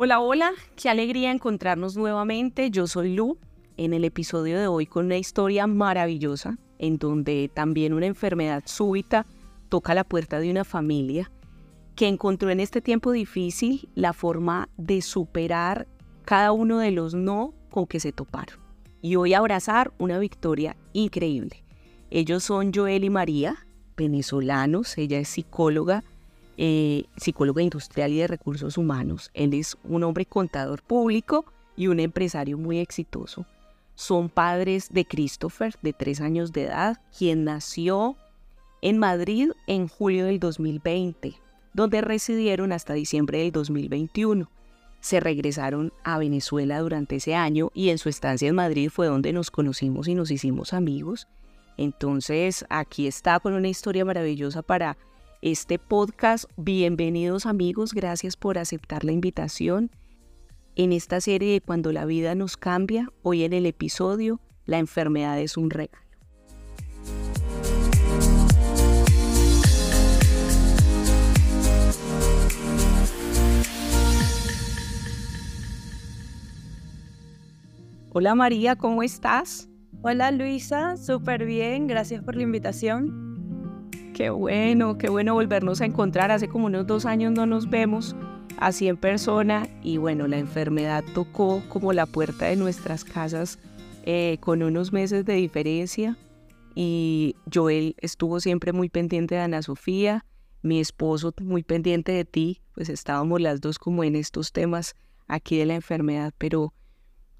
Hola, hola, qué alegría encontrarnos nuevamente. Yo soy Lu, en el episodio de hoy con una historia maravillosa, en donde también una enfermedad súbita toca la puerta de una familia que encontró en este tiempo difícil la forma de superar cada uno de los no con que se toparon. Y hoy abrazar una victoria increíble. Ellos son Joel y María, venezolanos, ella es psicóloga, eh, psicóloga industrial y de recursos humanos. Él es un hombre contador público y un empresario muy exitoso. Son padres de Christopher, de tres años de edad, quien nació en Madrid en julio del 2020, donde residieron hasta diciembre del 2021. Se regresaron a Venezuela durante ese año y en su estancia en Madrid fue donde nos conocimos y nos hicimos amigos. Entonces aquí está con una historia maravillosa para este podcast. Bienvenidos amigos, gracias por aceptar la invitación. En esta serie de Cuando la vida nos cambia, hoy en el episodio La enfermedad es un regalo. Hola María, ¿cómo estás? Hola Luisa, súper bien, gracias por la invitación. Qué bueno, qué bueno volvernos a encontrar. Hace como unos dos años no nos vemos así en persona y bueno, la enfermedad tocó como la puerta de nuestras casas eh, con unos meses de diferencia y Joel estuvo siempre muy pendiente de Ana Sofía, mi esposo muy pendiente de ti, pues estábamos las dos como en estos temas aquí de la enfermedad, pero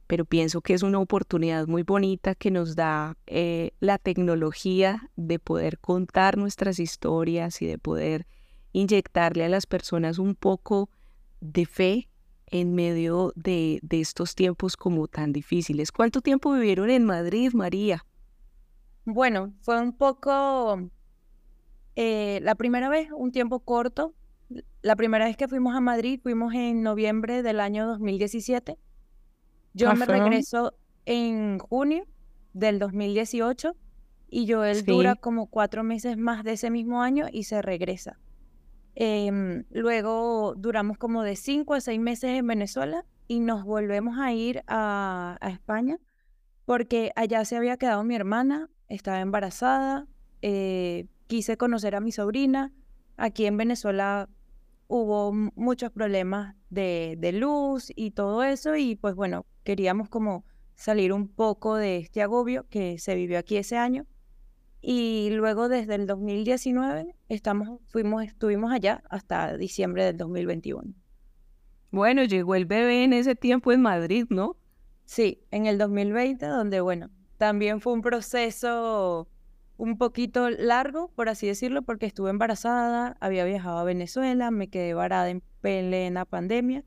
pero pienso que es una oportunidad muy bonita que nos da eh, la tecnología de poder contar nuestras historias y de poder inyectarle a las personas un poco de fe en medio de, estos tiempos como tan difíciles. ¿Cuánto tiempo vivieron en Madrid, María? Bueno, fue un poco, eh, la primera vez, un tiempo corto. La primera vez que fuimos a Madrid fuimos en noviembre del año 2017 yo me regreso en junio del 2018 y Joel dura como cuatro meses más de ese mismo año y se regresa. Em, luego duramos como de cinco a seis meses en Venezuela y nos volvemos a ir a, España porque allá se había quedado mi hermana, estaba embarazada, eh, quise conocer a mi sobrina. Aquí en Venezuela hubo muchos problemas de, de luz y todo eso y pues bueno, queríamos como salir un poco de este agobio que se vivió aquí ese año. Y luego desde el 2019 estamos, fuimos, estuvimos allá hasta diciembre del 2021. Bueno, llegó el bebé en ese tiempo en Madrid, ¿no? Sí, en el 2020, donde bueno, también fue un proceso un poquito largo, por así decirlo, porque estuve embarazada, había viajado a Venezuela, me quedé varada en plena pandemia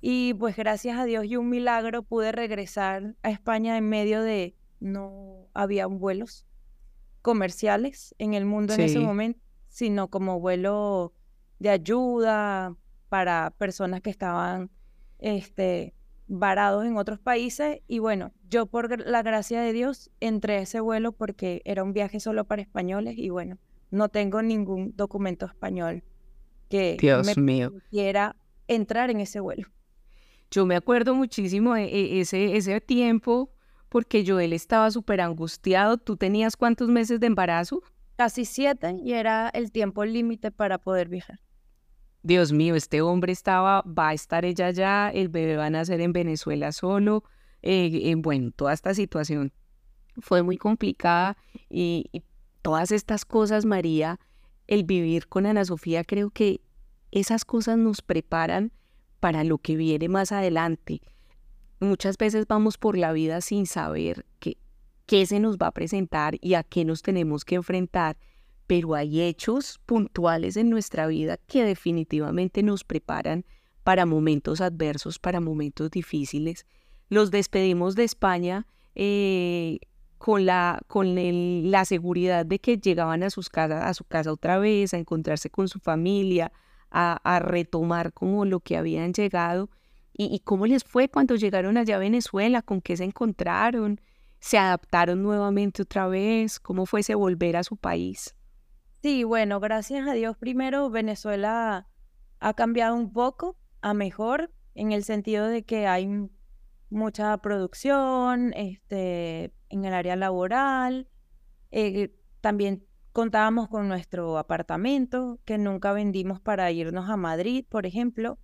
y pues gracias a Dios y un milagro pude regresar a España en medio de no había vuelos comerciales en el mundo en ese momento, sino como vuelo de ayuda para personas que estaban este, varados en otros países. Y bueno, yo por la gracia de Dios entré a ese vuelo porque era un viaje solo para españoles y bueno, no tengo ningún documento español que Dios me quiera entrar en ese vuelo. Yo me acuerdo muchísimo de e, ese, ese tiempo porque Joel estaba súper angustiado. ¿Tú tenías cuántos meses de embarazo? Casi siete y era el tiempo límite para poder viajar. Dios mío, este hombre estaba, va a estar ella ya, el bebé va a nacer en Venezuela solo. Eh, bueno, toda esta situación fue muy complicada y, y todas estas cosas, María, el vivir con Ana Sofía, creo que esas cosas nos preparan para lo que viene más adelante. Muchas veces vamos por la vida sin saber qué, qué se nos va a presentar y a qué nos tenemos que enfrentar, pero hay hechos puntuales en nuestra vida que definitivamente nos preparan para momentos adversos, para momentos difíciles. Los despedimos de España eh, con, la, con la seguridad de que llegaban a, sus casas, a su casa otra vez, a encontrarse con su familia, a, retomar como lo que habían llegado y, cómo les fue cuando llegaron allá a Venezuela, con qué se encontraron, se adaptaron nuevamente otra vez, cómo fue ese volver a su país. Sí, bueno, gracias a Dios primero Venezuela ha cambiado un poco a mejor. en el sentido de que hay mucha producción este, en el área laboral. Eh, también contábamos con nuestro apartamento que nunca vendimos para irnos a Madrid, por ejemplo,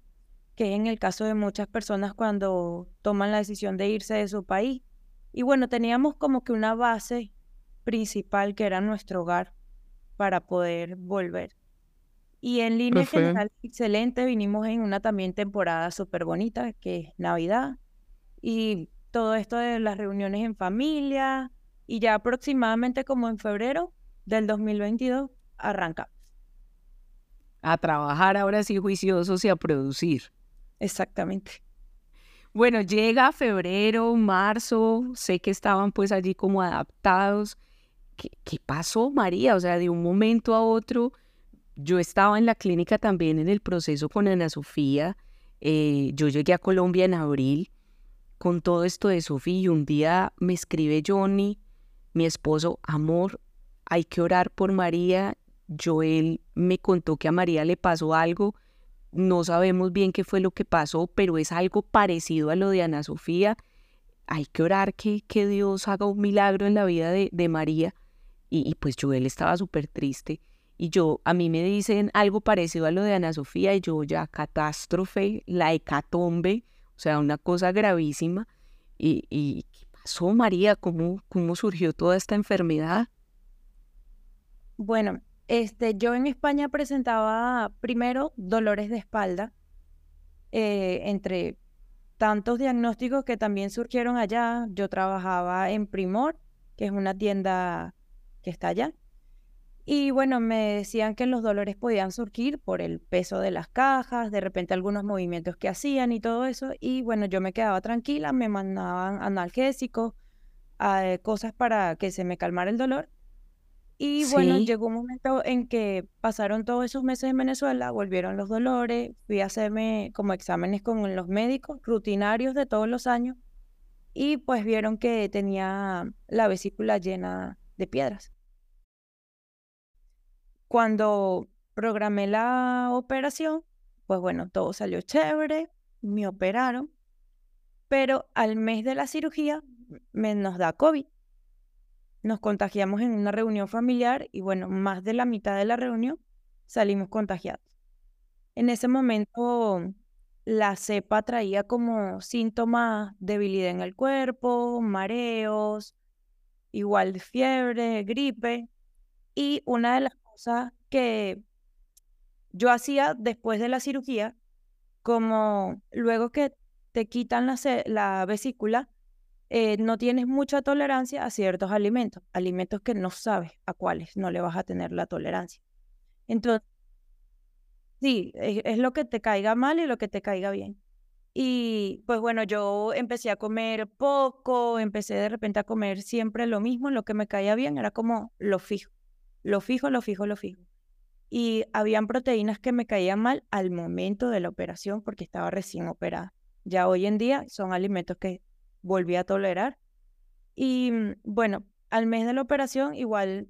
que en el caso de muchas personas cuando toman la decisión de irse de su país. Y bueno, teníamos como que una base principal que era nuestro hogar para poder volver. Y en línea general, excelente. Vinimos en una también temporada súper bonita, que es Navidad. Y todo esto de las reuniones en familia. Y ya aproximadamente como en febrero del 2022 arranca. A trabajar ahora sí juiciosos y a producir. Exactamente. Bueno, llega febrero, marzo, sé que estaban pues allí como adaptados. ¿Qué, ¿Qué, pasó, María? O sea, de un momento a otro yo estaba en la clínica también en el proceso con Ana Sofía. Eh, yo llegué a Colombia en abril con todo esto de Sofía y un día me escribe Johnny, mi esposo, amor, hay que orar por María. Joel me contó que a María le pasó algo. No sabemos bien qué fue lo que pasó, pero es algo parecido a lo de Ana Sofía. Hay que orar que, que Dios haga un milagro en la vida de, de María. Y, y pues Joel estaba súper triste. Y yo, a mí me dicen algo parecido a lo de Ana Sofía y yo ya catástrofe, la hecatombe, o sea, una cosa gravísima. ¿Y, y qué pasó, María? ¿Cómo, ¿Cómo surgió toda esta enfermedad? Bueno, este, yo en España presentaba primero dolores de espalda, eh, entre tantos diagnósticos que también surgieron allá. Yo trabajaba en Primor, que es una tienda que está allá. Y bueno, me decían que los dolores podían surgir por el peso de las cajas, de repente algunos movimientos que hacían y todo eso. Y bueno, yo me quedaba tranquila, me mandaban analgésicos, eh, cosas para que se me calmara el dolor. Y bueno, llegó un momento en que pasaron todos esos meses en Venezuela, volvieron los dolores, fui a hacerme como exámenes con los médicos rutinarios de todos los años y pues vieron que tenía la vesícula llena de piedras. Cuando programé la operación, pues bueno, todo salió chévere, me operaron, pero al mes de la cirugía me nos da COVID. Nos contagiamos en una reunión familiar y bueno, más de la mitad de la reunión salimos contagiados. En ese momento la cepa traía como síntomas debilidad en el cuerpo, mareos, igual fiebre, gripe. Y una de las que yo hacía después de la cirugía, como luego que te quitan la, la vesícula, eh, no tienes mucha tolerancia a ciertos alimentos, alimentos que no sabes a cuáles no le vas a tener la tolerancia. Entonces, sí, es lo que te caiga mal y lo que te caiga bien. Y pues bueno, yo empecé a comer poco, empecé de repente a comer siempre lo mismo, lo que me caía bien era como lo fijo. Lo fijo, lo fijo, lo fijo. Y habían proteínas que me caían mal al momento de la operación porque estaba recién operada. Ya hoy en día son alimentos que volví a tolerar. Y mm, bueno, al mes de la operación igual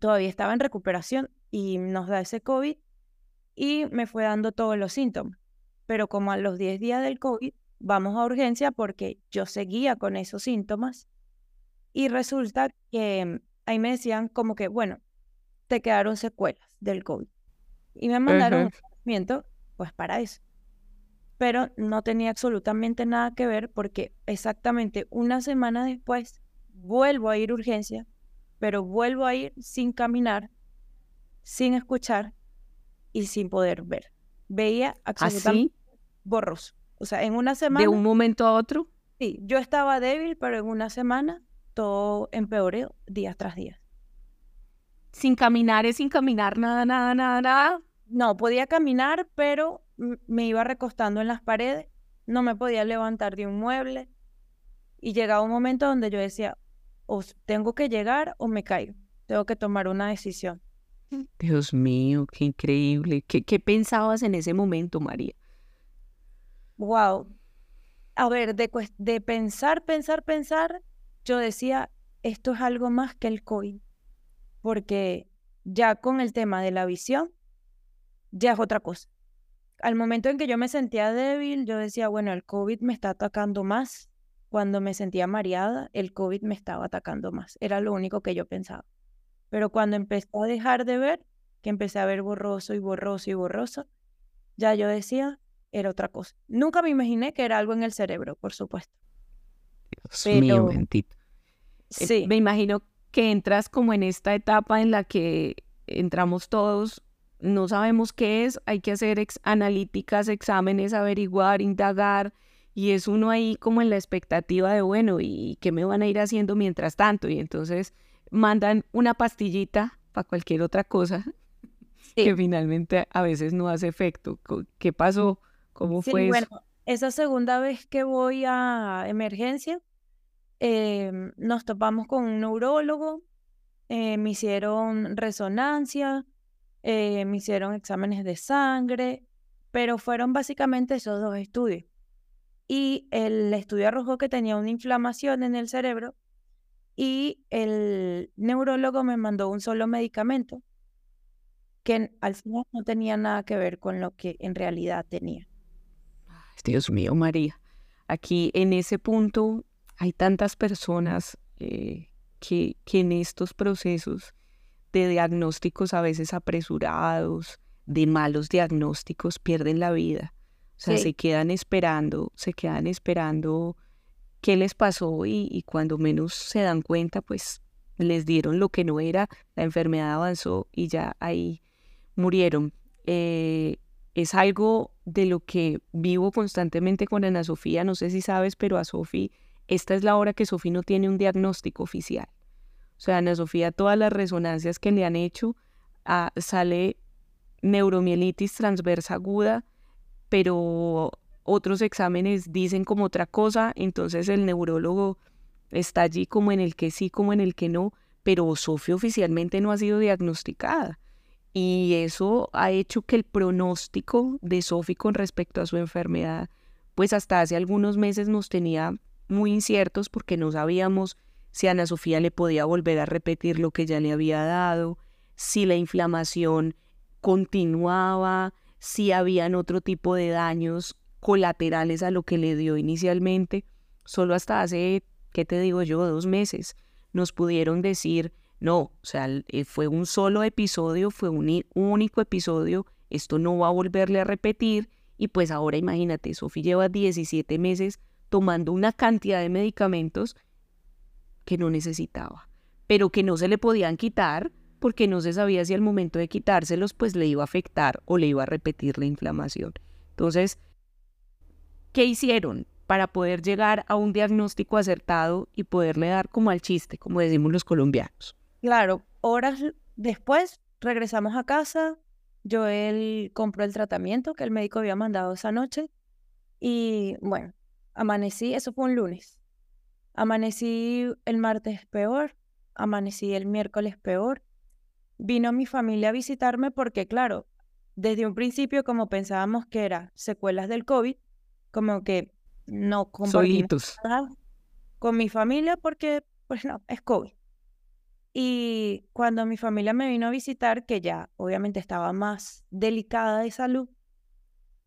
todavía estaba en recuperación y nos da ese COVID y me fue dando todos los síntomas. Pero como a los 10 días del COVID, vamos a urgencia porque yo seguía con esos síntomas y resulta que mm, ahí me decían como que, bueno, te quedaron secuelas del COVID. Y me mandaron un tratamiento, pues para eso. Pero no tenía absolutamente nada que ver porque exactamente una semana después vuelvo a ir a urgencia, pero vuelvo a ir sin caminar, sin escuchar y sin poder ver. Veía ¿Ah, absolutamente borroso. O sea, en una semana. ¿De un momento a otro? Sí, yo estaba débil, pero en una semana todo empeoró día tras día. Sin caminar es sin caminar, nada, nada, nada, nada. No, podía caminar, pero me iba recostando en las paredes, no me podía levantar de un mueble y llegaba un momento donde yo decía, o tengo que llegar o me caigo, tengo que tomar una decisión. Dios mío, qué increíble. ¿Qué, qué pensabas en ese momento, María? Wow. A ver, de, pensar, pensar, pensar, yo decía, esto es algo más que el COVID, porque ya con el tema de la visión, ya es otra cosa. al momento en que yo me sentía débil, yo decía, bueno, el COVID me está atacando más. Cuando me sentía mareada, el COVID me estaba atacando más. Era lo único que yo pensaba. Pero cuando empecé a dejar de ver, que empecé a ver borroso y borroso y borroso, ya yo decía, era otra cosa. Nunca me imaginé que era algo en el cerebro, por supuesto. Dios mío, bendito. Eh, sí. me imagino que entras como en esta etapa en la que entramos todos, no sabemos qué es, hay que hacer analíticas, exámenes, averiguar, indagar, y es uno ahí como en la expectativa de, bueno, ¿y qué me van a ir haciendo mientras tanto? Y entonces mandan una pastillita para cualquier otra cosa que finalmente a veces no hace efecto. ¿Qué pasó? ¿Cómo fue bueno, Esa segunda vez que voy a emergencia, em, nos topamos con un neurólogo, eh, me hicieron resonancia, eh, me hicieron exámenes de sangre, pero fueron básicamente esos dos estudios. Y el estudio arrojó que tenía una inflamación en el cerebro y el neurólogo me mandó un solo medicamento que al final no tenía nada que ver con lo que en realidad tenía. Dios mío, María. Aquí en ese punto hay tantas personas eh, que, que en estos procesos de diagnósticos a veces apresurados, de malos diagnósticos, pierden la vida. O sea, se quedan esperando, se quedan esperando qué les pasó y, cuando menos se dan cuenta, pues les dieron lo que no era, la enfermedad avanzó y ya ahí murieron. Eh, es algo de lo que vivo constantemente con Ana Sofía, no sé si sabes, pero a Sofía, esta es la hora que Sofía no tiene un diagnóstico oficial. O sea, Ana Sofía, todas las resonancias que le han hecho, ah, sale neuromielitis transversa aguda, pero otros exámenes dicen como otra cosa, entonces el neurólogo está allí como en el que sí, como en el que no, pero Sofía oficialmente no ha sido diagnosticada. Y eso ha hecho que el pronóstico de Sofía con respecto a su enfermedad, pues hasta hace algunos meses nos tenía muy inciertos porque no sabíamos si Ana Sofía le podía volver a repetir lo que ya le había dado, si la inflamación continuaba, si habían otro tipo de daños colaterales a lo que le dio inicialmente. Solo hasta hace, ¿qué te digo yo?, dos meses nos pudieron decir, no, o sea, eh, fue un solo episodio, fue un único episodio, esto no va a volverle a repetir. Y pues ahora imagínate, Sofía lleva 17 meses tomando una cantidad de medicamentos que no necesitaba, pero que no se le podían quitar porque no se sabía si al momento de quitárselos pues le iba a afectar o le iba a repetir la inflamación. Entonces, ¿qué hicieron para poder llegar a un diagnóstico acertado y poderle dar como al chiste, como decimos los colombianos? Claro, horas después regresamos a casa, Joel compró el tratamiento que el médico había mandado esa noche y bueno, amanecí, eso fue un lunes. Amanecí el martes peor, amanecí el miércoles peor. Vino mi familia a visitarme porque, claro, desde un principio, como pensábamos que era secuelas del COVID, como que no compartimos con mi familia porque, pues no, es COVID. Y cuando mi familia me vino a visitar, que ya obviamente estaba más delicada de salud,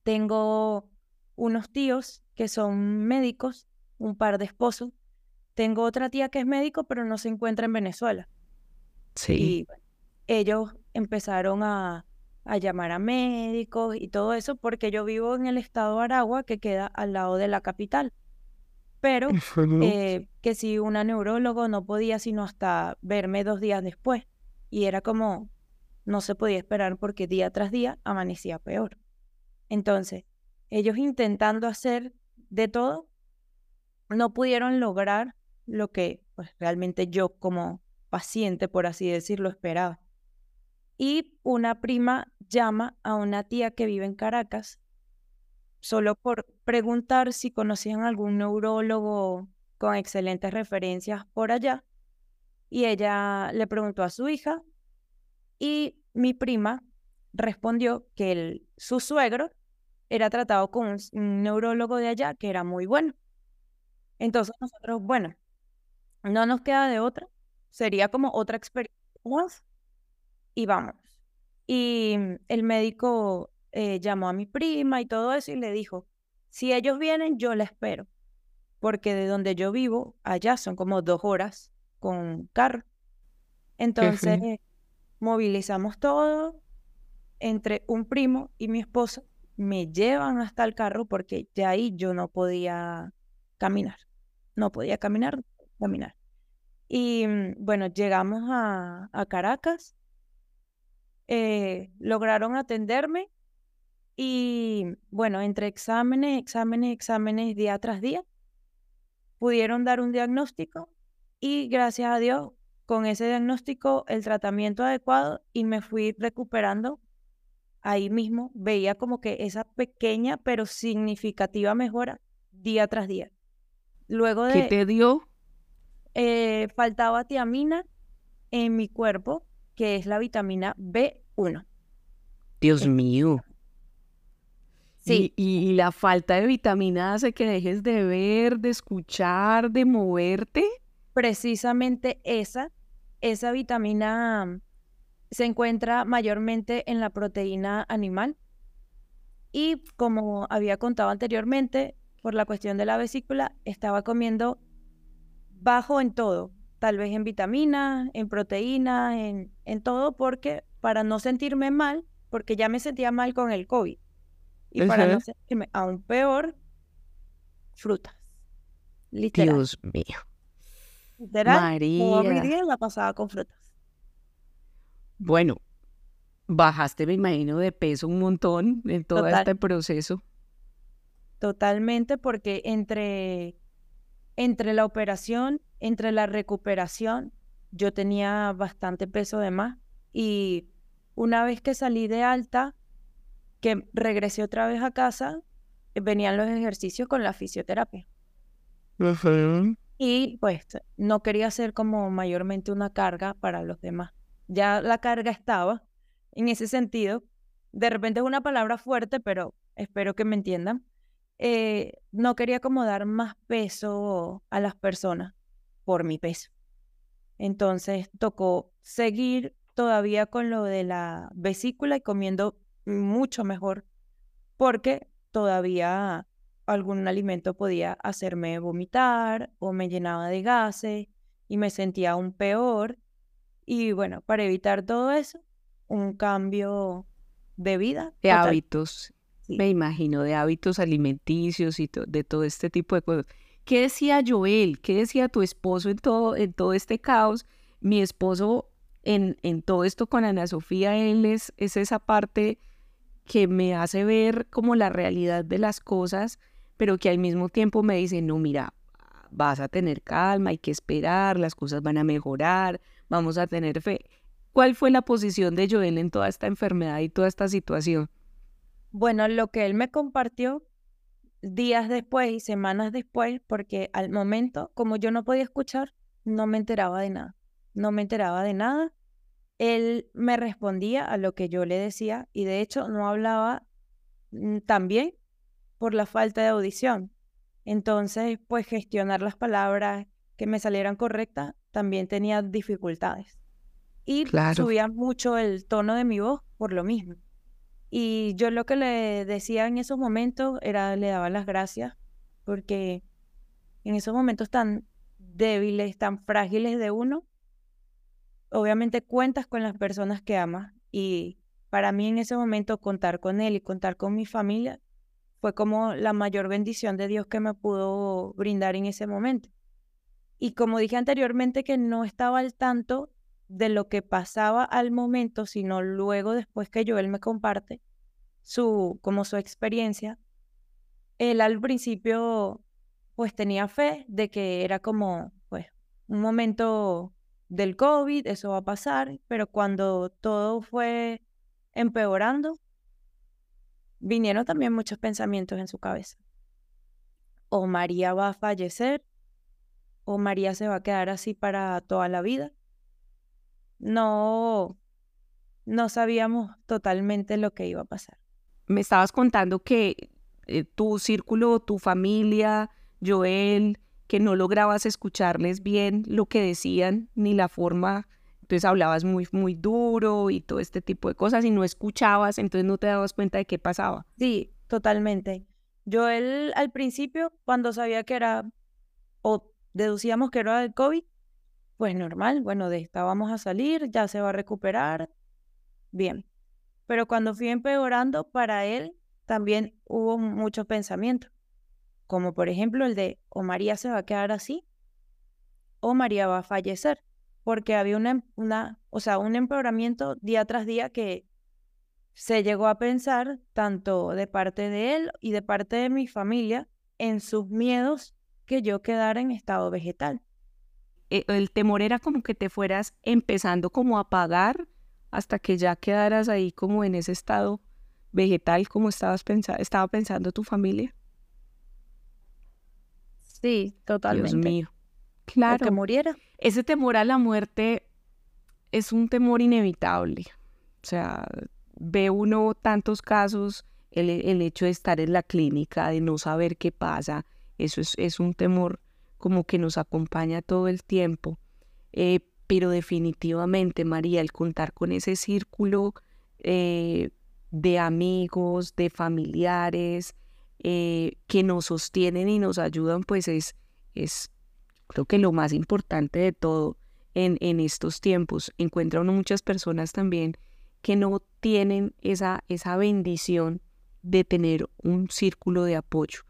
tengo unos tíos que son médicos, un par de esposos, tengo otra tía que es médico, pero no se encuentra en Venezuela. Sí. Y ellos empezaron a, llamar a médicos y todo eso porque yo vivo en el estado de Aragua, que queda al lado de la capital. Pero eh, que si una neurólogo no podía sino hasta verme dos días después. Y era como, no se podía esperar porque día tras día amanecía peor. Entonces, ellos intentando hacer de todo, no pudieron lograr lo que pues, realmente yo como paciente, por así decirlo, esperaba. Y una prima llama a una tía que vive en Caracas solo por preguntar si conocían algún neurólogo con excelentes referencias por allá. Y ella le preguntó a su hija y mi prima respondió que el, su suegro era tratado con un neurólogo de allá que era muy bueno. Entonces nosotros, bueno, no nos queda de otra. Sería como otra experiencia y vamos. Y el médico eh, llamó a mi prima y todo eso y le dijo, si ellos vienen, yo la espero, porque de donde yo vivo, allá son como dos horas con carro. Entonces, movilizamos todo entre un primo y mi esposo, me llevan hasta el carro porque ya ahí yo no podía caminar, no podía caminar, caminar. Y mm, bueno, llegamos a, Caracas, eh, lograron atenderme y bueno, entre exámenes, exámenes, exámenes día tras día, pudieron dar un diagnóstico y gracias a Dios, con ese diagnóstico, el tratamiento adecuado y me fui recuperando ahí mismo. Veía como que esa pequeña pero significativa mejora día tras día. Luego de... ¿Qué te dio? Eh, faltaba tiamina en mi cuerpo, que es la vitamina B1. Dios mío. Sí. Y, la falta de vitamina hace que dejes de ver, de escuchar, de moverte. Precisamente esa, esa vitamina se encuentra mayormente en la proteína animal. Y como había contado anteriormente, por la cuestión de la vesícula, estaba comiendo bajo en todo, tal vez en vitaminas, en proteínas, en, en todo, porque para no sentirme mal, porque ya me sentía mal con el COVID. Y para no sentirme aún peor, frutas. Literal. Dios mío. Literal. María. mi día la pasaba con frutas. Bueno, bajaste, me imagino, de peso un montón en todo este proceso. Totalmente, porque entre, entre la operación, entre la recuperación, yo tenía bastante peso de más. Y una vez que salí de alta, que regresé otra vez a casa, venían los ejercicios con la fisioterapia. Y pues no quería ser como mayormente una carga para los demás. Ya la carga estaba en ese sentido. De repente es una palabra fuerte, pero espero que me entiendan. Eh, no quería como dar más peso a las personas por mi peso. Entonces tocó seguir todavía con lo de la vesícula y comiendo mucho mejor porque todavía algún alimento podía hacerme vomitar o me llenaba de gases y me sentía aún peor. Y bueno, para evitar todo eso, un cambio de vida. De hábitos, me imagino, de hábitos alimenticios y de todo este tipo de cosas. ¿Qué decía Joel? ¿Qué decía tu esposo en todo, en todo este caos? Mi esposo en, en todo esto con Ana Sofía, él es, es esa parte que me hace ver como la realidad de las cosas, pero que al mismo tiempo me dice, no, mira, vas a tener calma, hay que esperar, las cosas van a mejorar, vamos a tener fe. ¿Cuál fue la posición de Joel en toda esta enfermedad y toda esta situación? Bueno, lo que él me compartió días después y semanas después, porque al momento, como yo no podía escuchar, no me enteraba de nada. No me enteraba de nada él me respondía a lo que yo le decía y de hecho no hablaba mm, tan bien por la falta de audición. Entonces, pues gestionar las palabras que me salieran correctas también tenía dificultades. Y subía mucho el tono de mi voz por lo mismo. Y yo lo que le decía en esos momentos era, le daba las gracias, porque en esos momentos tan débiles, tan frágiles de uno, obviamente cuentas con las personas que amas y para mí en ese momento contar con él y contar con mi familia fue como la mayor bendición de Dios que me pudo brindar en ese momento. Y como dije anteriormente que no estaba al tanto de lo que pasaba al momento, sino luego después que Joel me comparte su como su experiencia, él al principio pues tenía fe de que era como pues un momento del COVID, eso va a pasar, pero cuando todo fue empeorando, vinieron también muchos pensamientos en su cabeza. O María va a fallecer, o María se va a quedar así para toda la vida. No, no sabíamos totalmente lo que iba a pasar. Me estabas contando que eh, tu círculo, tu familia, Joel, que no lograbas escucharles bien lo que decían ni la forma entonces hablabas muy, muy duro y todo este tipo de cosas y no escuchabas, entonces no te dabas cuenta de qué pasaba. Sí, totalmente. Yo él al principio, cuando sabía que era, o deducíamos que era el COVID, pues normal, bueno, de esta vamos a salir, ya se va a recuperar, bien. Pero cuando fui empeorando, para él también hubo muchos pensamientos, como por ejemplo el de, o María se va a quedar así, o María va a fallecer, porque había una, una o sea, un empeoramiento día tras día que se llegó a pensar, tanto de parte de él y de parte de mi familia, en sus miedos que yo quedara en estado vegetal. E, el temor era como que te fueras empezando como a apagar hasta que ya quedaras ahí como en ese estado vegetal como estabas pensando, estaba pensando tu familia. Sí, totalmente. Dios mío. Claro. que muriera. Ese temor a la muerte es un temor inevitable. O sea, ve uno tantos casos, el, el hecho de estar en la clínica, de no saber qué pasa, eso es, es un temor como que nos acompaña todo el tiempo. Eh, pero definitivamente, María, el contar con ese círculo eh, de amigos, de familiares, eh, que nos sostienen y nos ayudan, pues es, es creo que lo más importante de todo en, en estos tiempos. Encuentra uno muchas personas también que no tienen esa, esa bendición de tener un círculo de apoyo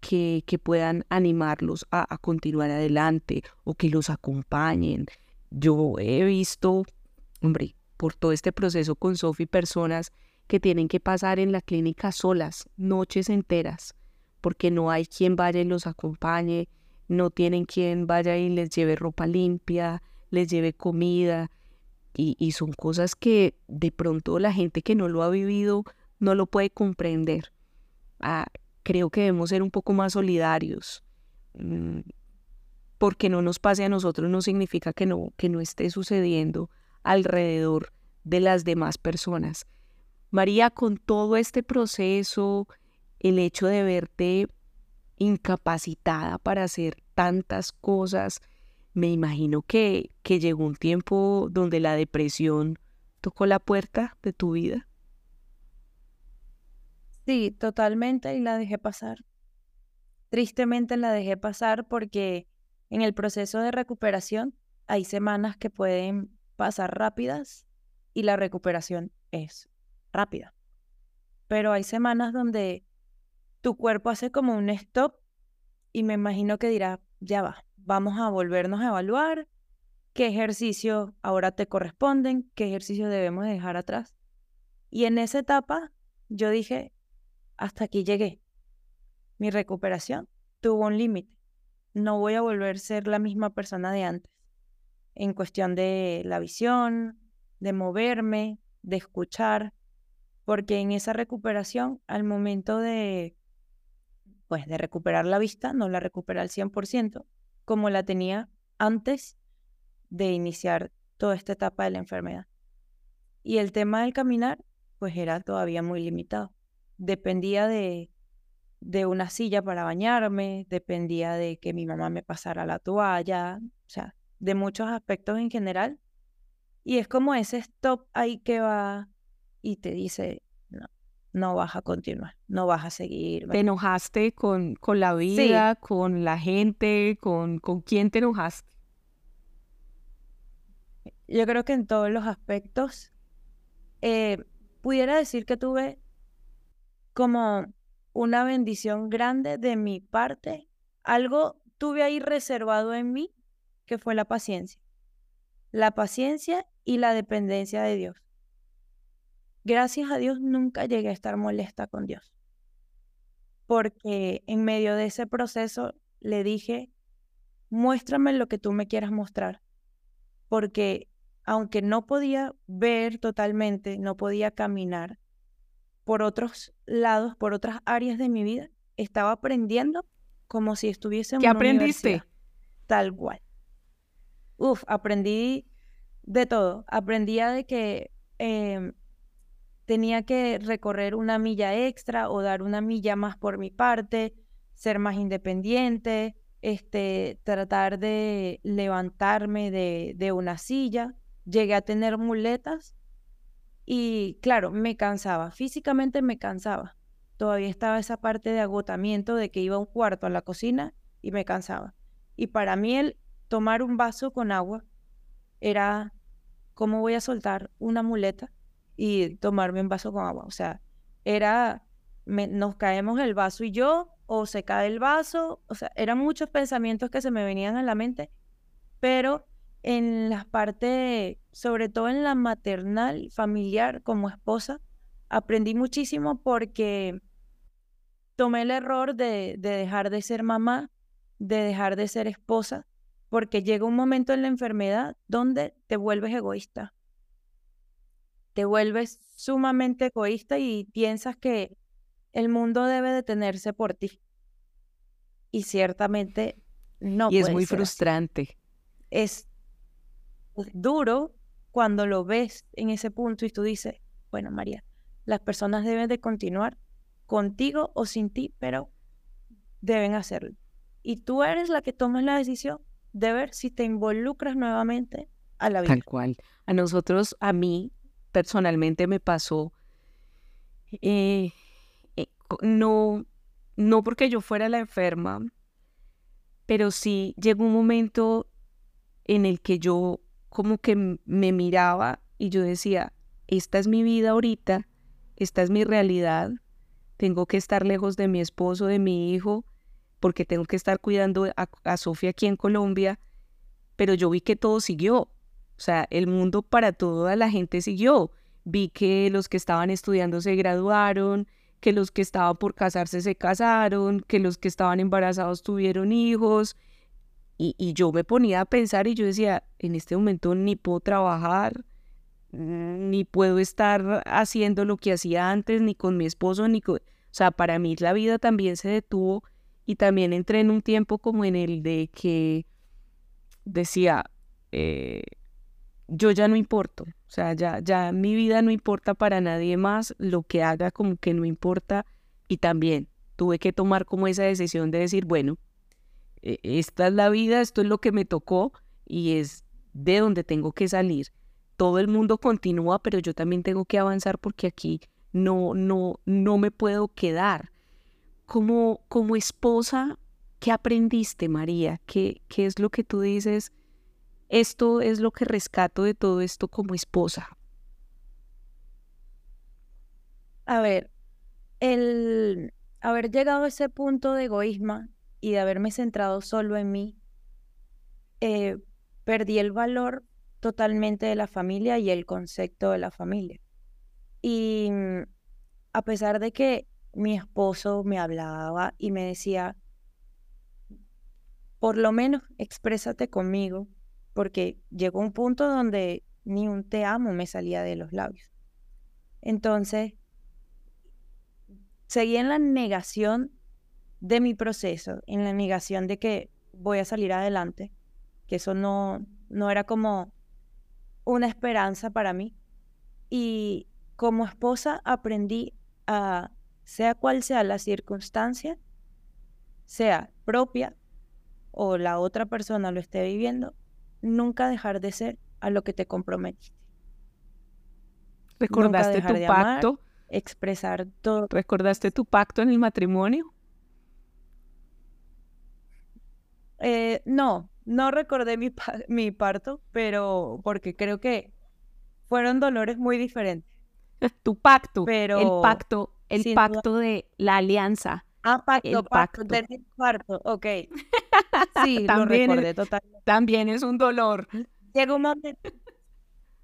que, que puedan animarlos a, continuar adelante o que los acompañen. Yo he visto, hombre, por todo este proceso con Sofi, personas que tienen que pasar en la clínica solas, noches enteras, porque no hay quien vaya y los acompañe, no tienen quien vaya y les lleve ropa limpia, les lleve comida, y, y son cosas que de pronto la gente que no lo ha vivido no lo puede comprender. Ah, creo que debemos ser un poco más solidarios. Mm, porque no nos pase a nosotros no significa que no, que no esté sucediendo alrededor de las demás personas. María, con todo este proceso, el hecho de verte incapacitada para hacer tantas cosas, me imagino que, que llegó un tiempo donde la depresión tocó la puerta de tu vida. Sí, totalmente y la dejé pasar. Tristemente la dejé pasar porque en el proceso de recuperación hay semanas que pueden pasar rápidas y la recuperación es rápida. Pero hay semanas donde tu cuerpo hace como un stop y me imagino que dirá, ya va, vamos a volvernos a evaluar qué ejercicios ahora te corresponden, qué ejercicios debemos dejar atrás. Y en esa etapa yo dije, hasta aquí llegué. Mi recuperación tuvo un límite. No voy a volver a ser la misma persona de antes. En cuestión de la visión, de moverme, de escuchar, porque en esa recuperación, al momento de, pues, de recuperar la vista, no la recupera al 100%, como la tenía antes de iniciar toda esta etapa de la enfermedad. Y el tema del caminar, pues era todavía muy limitado dependía de, de una silla para bañarme, dependía de que mi mamá me pasara la toalla, o sea, de muchos aspectos en general. Y es como ese stop ahí que va y te dice, no, no vas a continuar, no vas a seguir. ¿Te enojaste con, con la vida, con la gente, con, con quién te enojaste? Yo creo que en todos los aspectos, eh, pudiera decir que tuve como una bendición grande de mi parte. Algo tuve ahí reservado en mí que fue la paciencia. La paciencia y la dependencia de Dios. Gracias a Dios nunca llegué a estar molesta con Dios. Porque en medio de ese proceso le dije, muéstrame lo que tú me quieras mostrar. Porque aunque no podía ver totalmente, no podía caminar, por otros lados, por otras áreas de mi vida, estaba aprendiendo como si estuviese en ¿Qué aprendiste? Tal cual. Uf, aprendí de todo. Aprendía de que em, tenía que recorrer una milla extra o dar una milla más por mi parte, ser más independiente, este, tratar de levantarme de, de una silla, llegué a tener muletas y claro, me cansaba, físicamente me cansaba. Todavía estaba esa parte de agotamiento de que iba un cuarto a la cocina y me cansaba. Y para mí el tomar un vaso con agua era, ¿cómo voy a soltar una muleta y tomarme un vaso con agua? O sea, era, nos caemos el vaso y yo, o se cae el vaso, o sea, eran muchos pensamientos que se me venían a la mente, pero en la parte, sobre todo en la maternal, familiar, como esposa, aprendí muchísimo porque tomé el error de, de dejar de ser mamá, de dejar de ser esposa, porque llega un momento en la enfermedad donde te vuelves egoísta. Te vuelves sumamente egoísta y piensas que el mundo debe detenerse por ti. Y ciertamente no. Y es muy frustrante. Es duro cuando lo ves en ese punto y tú dices, bueno, María, las personas deben de continuar contigo o sin ti, pero deben hacerlo. Y tú eres la que tomas la decisión de ver si te involucras nuevamente a la vida. Tal cual. A nosotros, a mí personalmente me pasó, eh, eh, no, no porque yo fuera la enferma, pero sí llegó un momento en el que yo como que me miraba y yo decía, esta es mi vida ahorita, esta es mi realidad, tengo que estar lejos de mi esposo, de mi hijo, porque tengo que estar cuidando a, Sofía aquí en Colombia, pero yo vi que todo siguió. O sea, el mundo para toda la gente siguió. Vi que los que estaban estudiando se graduaron, que los que estaban por casarse se casaron, que los que estaban embarazados tuvieron hijos. Y, y yo me ponía a pensar y yo decía, en este momento ni puedo trabajar, ni puedo estar haciendo lo que hacía antes, ni con mi esposo, ni con... O sea, para mí la vida también se detuvo y también entré en un tiempo como en el de que decía, eh, yo ya no importo, o sea, ya, ya mi vida no importa para nadie más, lo que haga como que no importa y también tuve que tomar como esa decisión de decir, bueno, e, esta es la vida, esto es lo que me tocó y es de donde tengo que salir. Todo el mundo continúa, pero yo también tengo que avanzar porque aquí no, no, no me puedo quedar como, como esposa, ¿qué aprendiste, María? ¿Qué, ¿Qué es lo que tú dices? Esto es lo que rescato de todo esto como esposa. A ver, el haber llegado a ese punto de egoísmo y de haberme centrado solo en mí, eh, perdí el valor totalmente de la familia y el concepto de la familia. Y mm, a pesar de que mi esposo me hablaba y me decía, por lo menos exprésate conmigo, porque llegó un punto donde ni un te amo me salía de los labios. Entonces, seguí en la negación de mi proceso, en la negación de que voy a salir adelante, que eso no, no era como una esperanza para mí. Y como esposa aprendí a sea cual sea la circunstancia, sea propia o la otra persona lo esté viviendo, nunca dejar de ser a lo que te comprometiste. ¿Recordaste tu pacto? expresar todo. ¿Recordaste tu pacto en el matrimonio? Eh, no, no recordé mi, mi parto, pero porque creo que fueron dolores muy diferentes. tu pacto, pero el pacto el pacto de la alianza. Ah, pacto, pacto, cuarto, ok. Sí, también lo recordé totalmente. También es un dolor. Llegó un momento,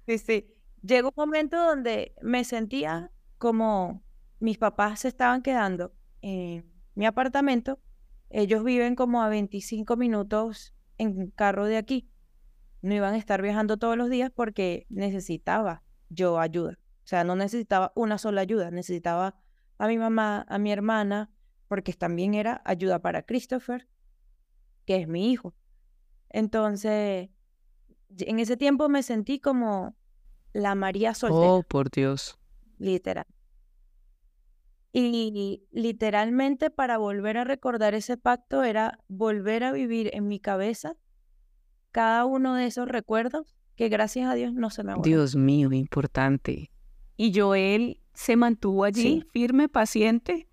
sí, sí, llegó un momento donde me sentía como mis papás se estaban quedando en mi apartamento. Ellos viven como a 25 minutos en carro de aquí. No iban a estar viajando todos los días porque necesitaba yo ayuda. O sea, no necesitaba una sola ayuda, necesitaba a mi mamá, a mi hermana, porque también era ayuda para Christopher, que es mi hijo. Entonces, en ese tiempo me sentí como la María soltera. Oh, por Dios. Literal. Y literalmente para volver a recordar ese pacto era volver a vivir en mi cabeza cada uno de esos recuerdos que gracias a Dios no se me borró. Dios mío, importante. ¿Y Joel se mantuvo allí firme, paciente?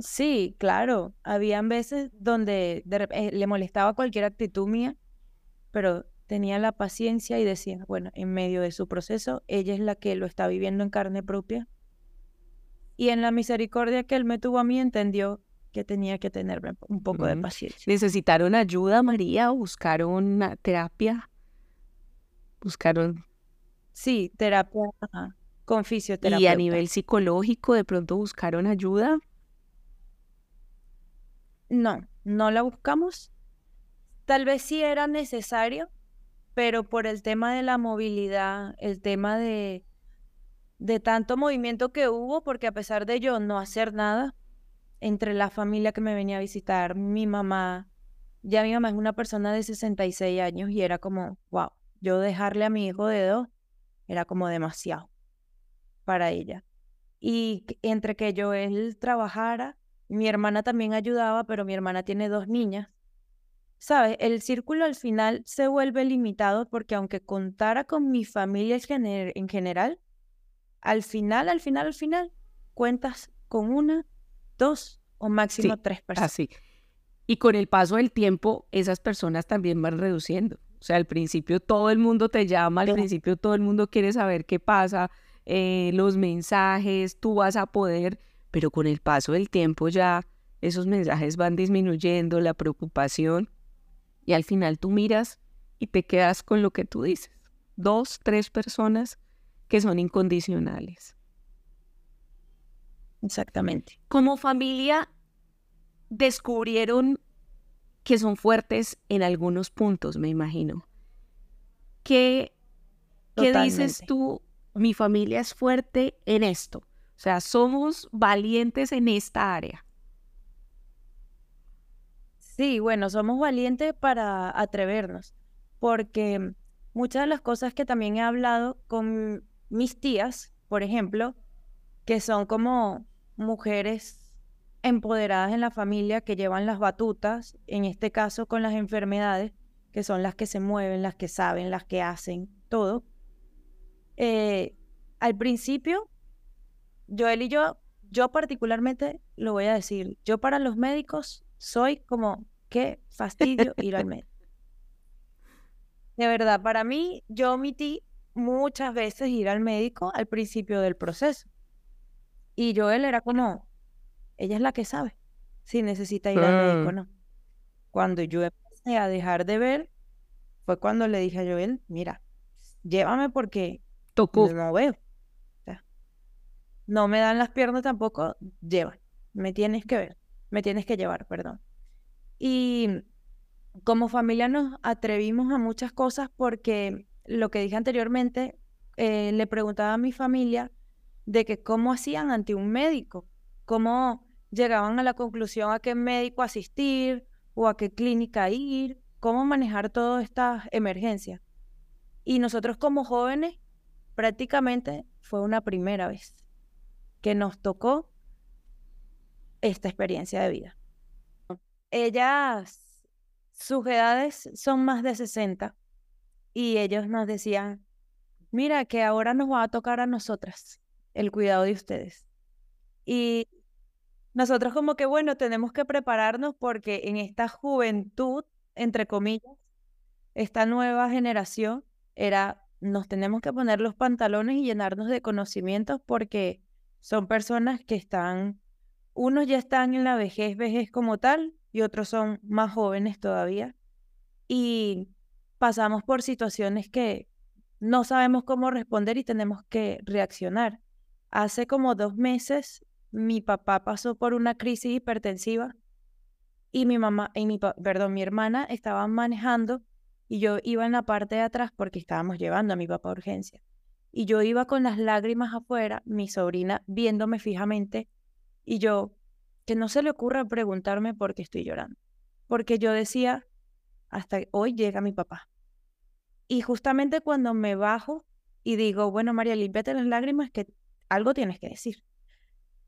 Sí, claro. Habían veces donde eh, le molestaba cualquier actitud mía, pero tenía la paciencia y decía, bueno, en medio de su proceso, ella es la que lo está viviendo en carne propia. Y en la misericordia que él me tuvo a mí, entendió que tenía que tener un poco de paciencia. ¿Necesitaron ayuda, María? ¿Buscaron una terapia? ¿Buscaron? Sí, terapia con fisioterapia. ¿Y a nivel psicológico de pronto buscaron ayuda? No, no la buscamos. Tal vez sí era necesario, pero por el tema de la movilidad, el tema de, de tanto movimiento que hubo, porque a pesar de yo no hacer nada, entre la familia que me venía a visitar, mi mamá, ya mi mamá es una persona de 66 años y era como, wow, yo dejarle a mi hijo de dos era como demasiado para ella. Y entre que yo él trabajara, mi hermana también ayudaba, pero mi hermana tiene dos niñas. ¿Sabes? El círculo al final se vuelve limitado porque aunque contara con mi familia en general, al final, al final, al final, cuentas con una, dos o máximo tres personas. Así. Y con el paso del tiempo, esas personas también van reduciendo. O sea, al principio todo el mundo te llama, al principio todo el mundo quiere saber qué pasa, eh, los mensajes, tú vas a poder pero con el paso del tiempo ya esos mensajes van disminuyendo, la preocupación, y al final tú miras y te quedas con lo que tú dices. Dos, tres personas que son incondicionales. Exactamente. Como familia, descubrieron que son fuertes en algunos puntos, me imagino. ¿Qué, ¿qué dices tú? Mi familia es fuerte en esto. O sea, somos valientes en esta área. Sí, bueno, somos valientes para atrevernos, porque muchas de las cosas que también he hablado con mis tías, por ejemplo, que son como mujeres empoderadas en la familia que llevan las batutas, en este caso con las enfermedades, que son las que se mueven, las que saben, las que hacen todo. Eh, al principio Joel y yo, yo particularmente lo voy a decir, yo para los médicos soy como, qué fastidio ir al médico. De verdad, para mí, yo omití muchas veces ir al médico al principio del proceso. Y Joel era como, ella es la que sabe si necesita ir al médico o no. Cuando yo empecé a dejar de ver, fue cuando le dije a Joel, mira, llévame porque Tocó. no veo no me dan las piernas tampoco, lleva. Me tienes que ver, me tienes que llevar, perdón. Y como familia nos atrevimos a muchas cosas porque lo que dije anteriormente, eh, le preguntaba a mi familia de que cómo hacían ante un médico, cómo llegaban a la conclusión a qué médico asistir o a qué clínica ir, cómo manejar todas estas emergencias. Y nosotros como jóvenes, prácticamente fue una primera vez que nos tocó esta experiencia de vida. Ellas, sus edades son más de 60 y ellos nos decían, mira que ahora nos va a tocar a nosotras el cuidado de ustedes. Y nosotros como que, bueno, tenemos que prepararnos porque en esta juventud, entre comillas, esta nueva generación era, nos tenemos que poner los pantalones y llenarnos de conocimientos porque son personas que están, unos ya están en la vejez, vejez como tal, y otros son más jóvenes todavía. Y pasamos por situaciones que no sabemos cómo responder y tenemos que reaccionar. Hace como dos meses mi papá pasó por una crisis hipertensiva y mi mamá y mi perdón, mi hermana estaban manejando y yo iba en la parte de atrás porque estábamos llevando a mi papá a urgencia. Y yo iba con las lágrimas afuera, mi sobrina viéndome fijamente, y yo, que no se le ocurra preguntarme por qué estoy llorando. Porque yo decía, hasta hoy llega mi papá. Y justamente cuando me bajo y digo, bueno, María, límpiate las lágrimas, que algo tienes que decir.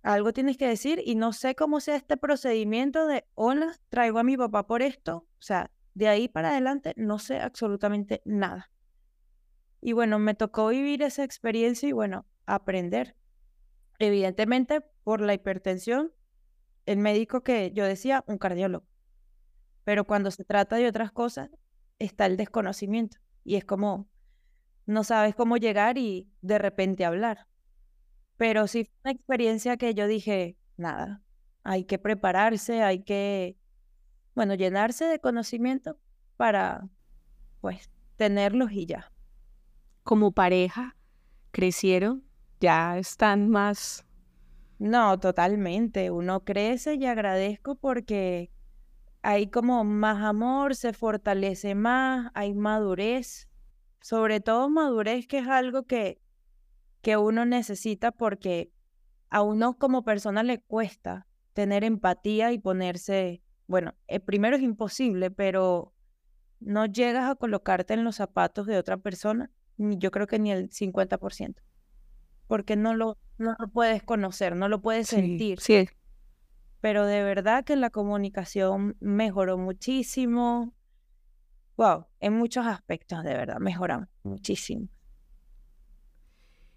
Algo tienes que decir y no sé cómo sea este procedimiento de, hola, traigo a mi papá por esto. O sea, De ahí para adelante no sé absolutamente nada. Y bueno, me tocó vivir esa experiencia y bueno, aprender. Evidentemente, por la hipertensión, el médico que yo decía, un cardiólogo. Pero cuando se trata de otras cosas, está el desconocimiento. Y es como, no sabes cómo llegar y de repente hablar. Pero sí fue una experiencia que yo dije, nada, hay que prepararse, hay que, bueno, llenarse de conocimiento para, pues, tenerlos y ya. Como pareja, crecieron, ya están más... No, totalmente. Uno crece y agradezco porque hay como más amor, se fortalece más, hay madurez, sobre todo madurez que es algo que, que uno necesita porque a uno como persona le cuesta tener empatía y ponerse, bueno, eh, primero es imposible, pero no llegas a colocarte en los zapatos de otra persona, yo creo que ni el 50%, porque no lo, no lo puedes conocer, no lo puedes sentir. Sí. Pero de verdad que la comunicación mejoró muchísimo. Wow, en muchos aspectos de verdad mejoramos muchísimo.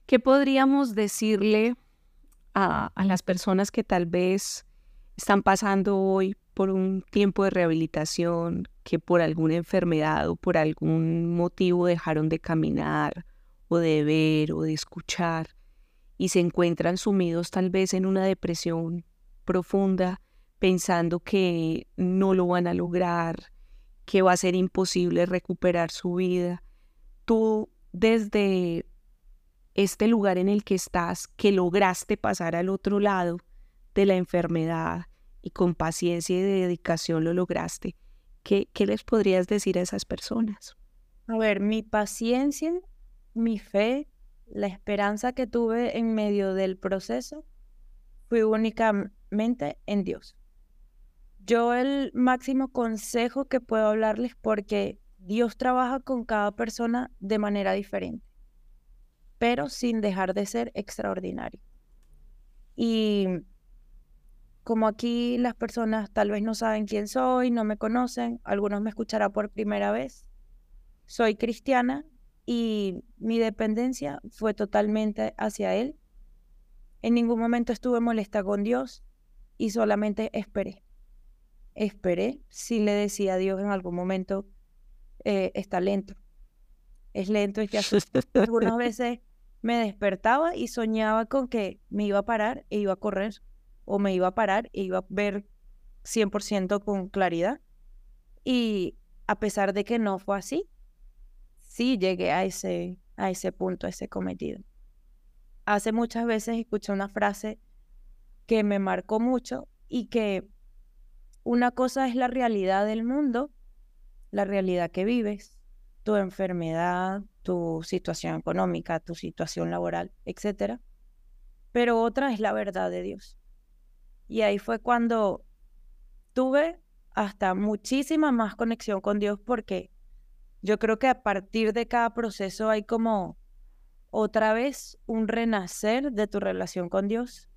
¿Qué podríamos decirle a, las personas que tal vez están pasando hoy por un tiempo de rehabilitación, que por alguna enfermedad o por algún motivo dejaron de caminar o de ver o de escuchar y se encuentran sumidos tal vez en una depresión profunda, pensando que no lo van a lograr, que va a ser imposible recuperar su vida. Tú desde este lugar en el que estás, que lograste pasar al otro lado de la enfermedad y con paciencia y dedicación lo lograste, ¿qué, qué les podrías decir a esas personas? A ver, mi paciencia, mi fe, la esperanza que tuve en medio del proceso fue únicamente en Dios. Yo el máximo consejo que puedo hablarles porque Dios trabaja con cada persona de manera diferente pero sin dejar de ser extraordinario. Y como aquí las personas tal vez no saben quién soy, no me conocen, algunos me escucharán por primera vez. Soy cristiana y mi dependencia fue totalmente hacia Él. En ningún momento estuve molesta con Dios y solamente esperé. Esperé si le decía a Dios en algún momento, eh, está lento. Es lento, es que algunas veces me despertaba y soñaba con que me iba a parar e iba a correr, o me iba a parar e iba a ver 100% con claridad. Y a pesar de que no fue así, sí llegué a ese, a ese punto, a ese cometido. Hace muchas veces escuché una frase que me marcó mucho y que una cosa es la realidad del mundo, la realidad que vives, tu enfermedad, tu situación económica, tu situación laboral, etc. Pero otra es la verdad de Dios. Y ahí fue cuando tuve hasta muchísima más conexión con Dios porque yo creo que a partir de cada proceso hay como otra vez un renacer de tu relación con Dios.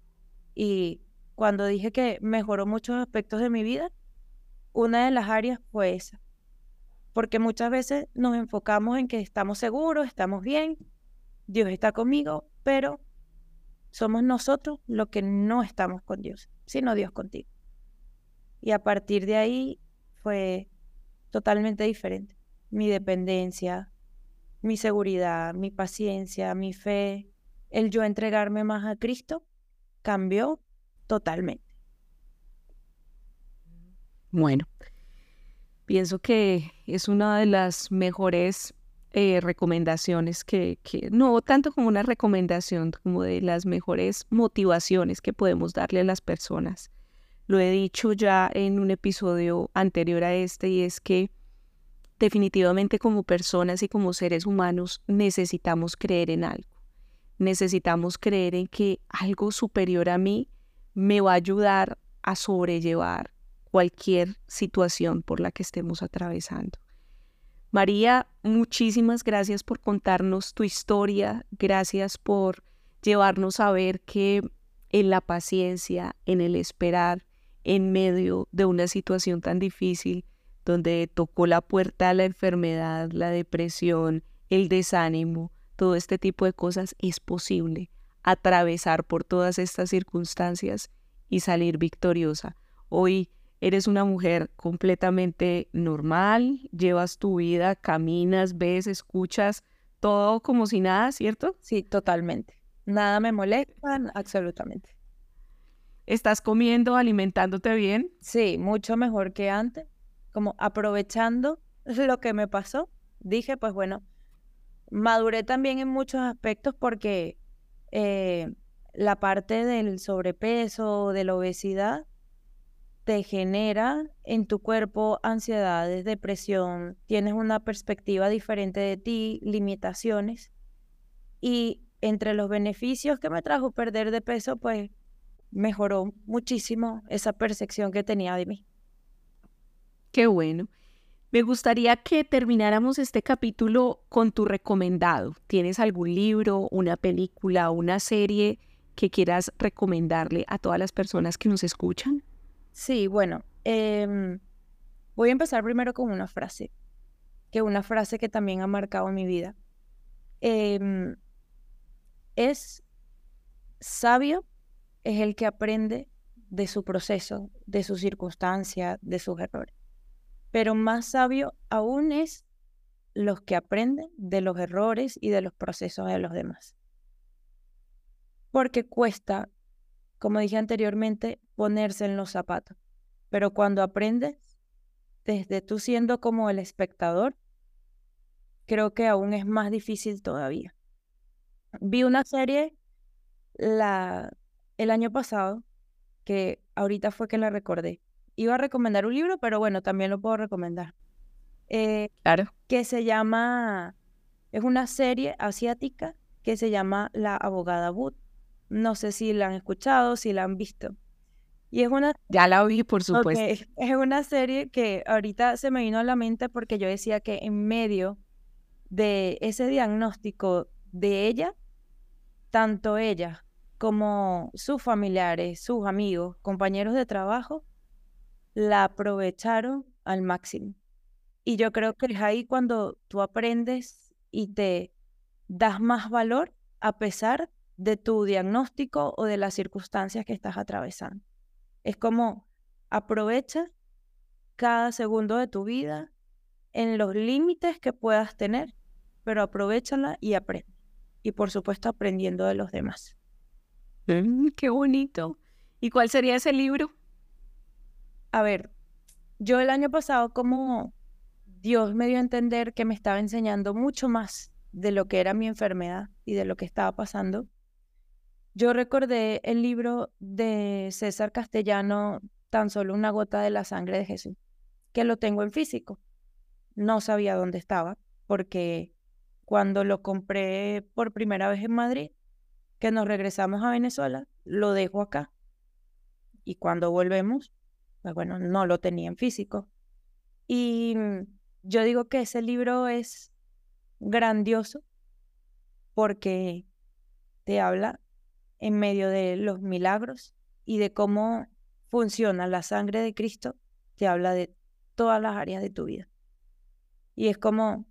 Y cuando dije que mejoró muchos aspectos de mi vida, una de las áreas fue esa, porque muchas veces nos enfocamos en que estamos seguros, estamos bien, Dios está conmigo, pero somos nosotros los que no estamos con Dios, sino Dios contigo. Y a partir de ahí fue totalmente diferente. Mi dependencia, mi seguridad, mi paciencia, mi fe, el yo entregarme más a Cristo, cambió totalmente. Bueno, pienso que es una de las mejores eh, recomendaciones que, que, no tanto como una recomendación, como de las mejores motivaciones que podemos darle a las personas. Lo he dicho ya en un episodio anterior a este y es que definitivamente como personas y como seres humanos necesitamos creer en algo. Necesitamos creer en que algo superior a mí me va a ayudar a sobrellevar cualquier situación por la que estemos atravesando. María, muchísimas gracias por contarnos tu historia, gracias por llevarnos a ver que en la paciencia, en el esperar, en medio de una situación tan difícil, donde tocó la puerta a la enfermedad, la depresión, el desánimo, todo este tipo de cosas, es posible atravesar por todas estas circunstancias y salir victoriosa. Hoy eres una mujer completamente normal, llevas tu vida, caminas, ves, escuchas, todo como si nada, ¿cierto? Sí, totalmente. Nada me molesta, absolutamente. ¿Estás comiendo, alimentándote bien? Sí, mucho mejor que antes. Como aprovechando lo que me pasó, dije, pues bueno, maduré también en muchos aspectos porque eh, la parte del sobrepeso, de la obesidad, te genera en tu cuerpo ansiedades, depresión, tienes una perspectiva diferente de ti, limitaciones. Y entre los beneficios que me trajo perder de peso, pues mejoró muchísimo esa percepción que tenía de mí. Qué bueno. Me gustaría que termináramos este capítulo con tu recomendado. ¿Tienes algún libro, una película, una serie que quieras recomendarle a todas las personas que nos escuchan? Sí, bueno, em, voy a empezar primero con una frase, que una frase que también ha marcado mi vida. Em, es sabio, es el que aprende de su proceso, de su circunstancia, de sus errores. Pero más sabio aún es los que aprenden de los errores y de los procesos de los demás. Porque cuesta como dije anteriormente, ponerse en los zapatos. Pero cuando aprendes, desde tú siendo como el espectador, creo que aún es más difícil todavía. Vi una serie la, el año pasado, que ahorita fue que la recordé. Iba a recomendar un libro, pero bueno, también lo puedo recomendar. Eh, claro. Que se llama, es una serie asiática que se llama La abogada Wood. No sé si la han escuchado, si la han visto. Y es una... Ya la vi, por supuesto. Es una serie que ahorita se me vino a la mente porque yo decía que en medio de ese diagnóstico de ella, tanto ella como sus familiares, sus amigos, compañeros de trabajo, la aprovecharon al máximo. Y yo creo que es ahí cuando tú aprendes y te das más valor a pesar de tu diagnóstico o de las circunstancias que estás atravesando. Es como aprovecha cada segundo de tu vida en los límites que puedas tener, pero aprovechala y aprende. Y por supuesto aprendiendo de los demás. Mm, qué bonito. ¿Y cuál sería ese libro? A ver, yo el año pasado como Dios me dio a entender que me estaba enseñando mucho más de lo que era mi enfermedad y de lo que estaba pasando, yo recordé el libro de César Castellano, Tan solo una gota de la sangre de Jesús, que lo tengo en físico. No sabía dónde estaba, porque cuando lo compré por primera vez en Madrid, que nos regresamos a Venezuela, lo dejo acá. Y cuando volvemos, pues bueno, no lo tenía en físico. Y yo digo que ese libro es grandioso porque te habla en medio de los milagros y de cómo funciona la sangre de Cristo, te habla de todas las áreas de tu vida. Y es como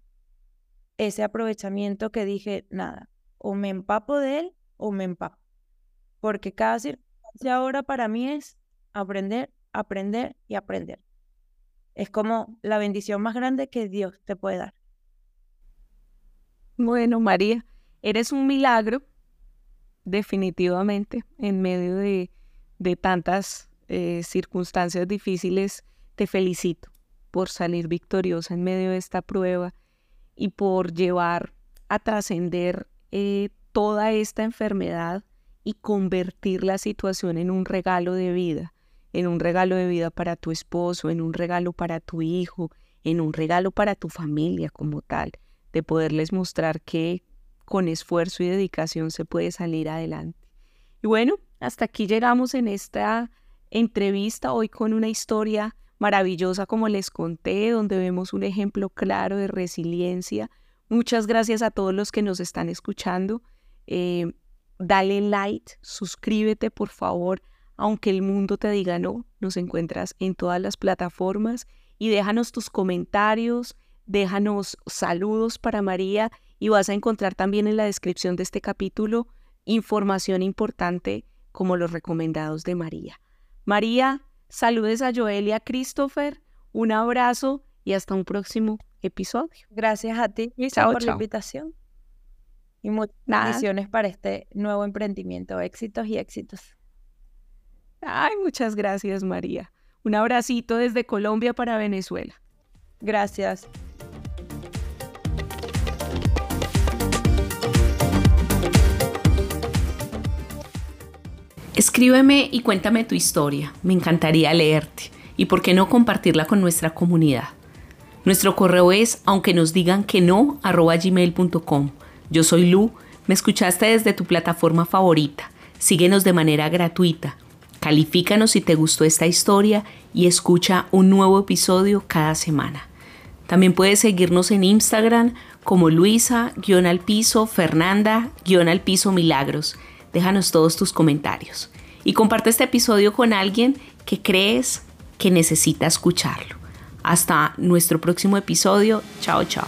ese aprovechamiento que dije, nada, o me empapo de él o me empapo. Porque cada circunstancia ahora para mí es aprender, aprender y aprender. Es como la bendición más grande que Dios te puede dar. Bueno, María, eres un milagro definitivamente, en medio de, tantas eh, circunstancias difíciles, te felicito por salir victoriosa en medio de esta prueba y por llevar a trascender eh, toda esta enfermedad y convertir la situación en un regalo de vida, en un regalo de vida para tu esposo, en un regalo para tu hijo, en un regalo para tu familia como tal, de poderles mostrar que con esfuerzo y dedicación se puede salir adelante. Y bueno, hasta aquí llegamos en esta entrevista hoy con una historia maravillosa como les conté, donde vemos un ejemplo claro de resiliencia. Muchas gracias a todos los que nos están escuchando. Eh, dale like, suscríbete por favor, aunque el mundo te diga no, nos encuentras en todas las plataformas y déjanos tus comentarios, déjanos saludos para María y vas a encontrar también en la descripción de este capítulo información importante como los recomendados de María. María, saludes a Joel y a Christopher, un abrazo y hasta un próximo episodio. Gracias a ti, por la invitación. Y muchas bendiciones para este nuevo emprendimiento. Éxitos y éxitos. Ay, muchas gracias, María. Un abracito desde Colombia para Venezuela. Gracias. Escríbeme y cuéntame tu historia. Me encantaría leerte. Y por qué no compartirla con nuestra comunidad. Nuestro correo es aunque nos digan que no arroba gmail.com. Yo soy Lu. Me escuchaste desde tu plataforma favorita. Síguenos de manera gratuita. Califícanos si te gustó esta historia y escucha un nuevo episodio cada semana. También puedes seguirnos en Instagram como Luisa-al piso Fernanda-al piso Milagros. Déjanos todos tus comentarios. Y comparte este episodio con alguien que crees que necesita escucharlo. Hasta nuestro próximo episodio. Chao, chao.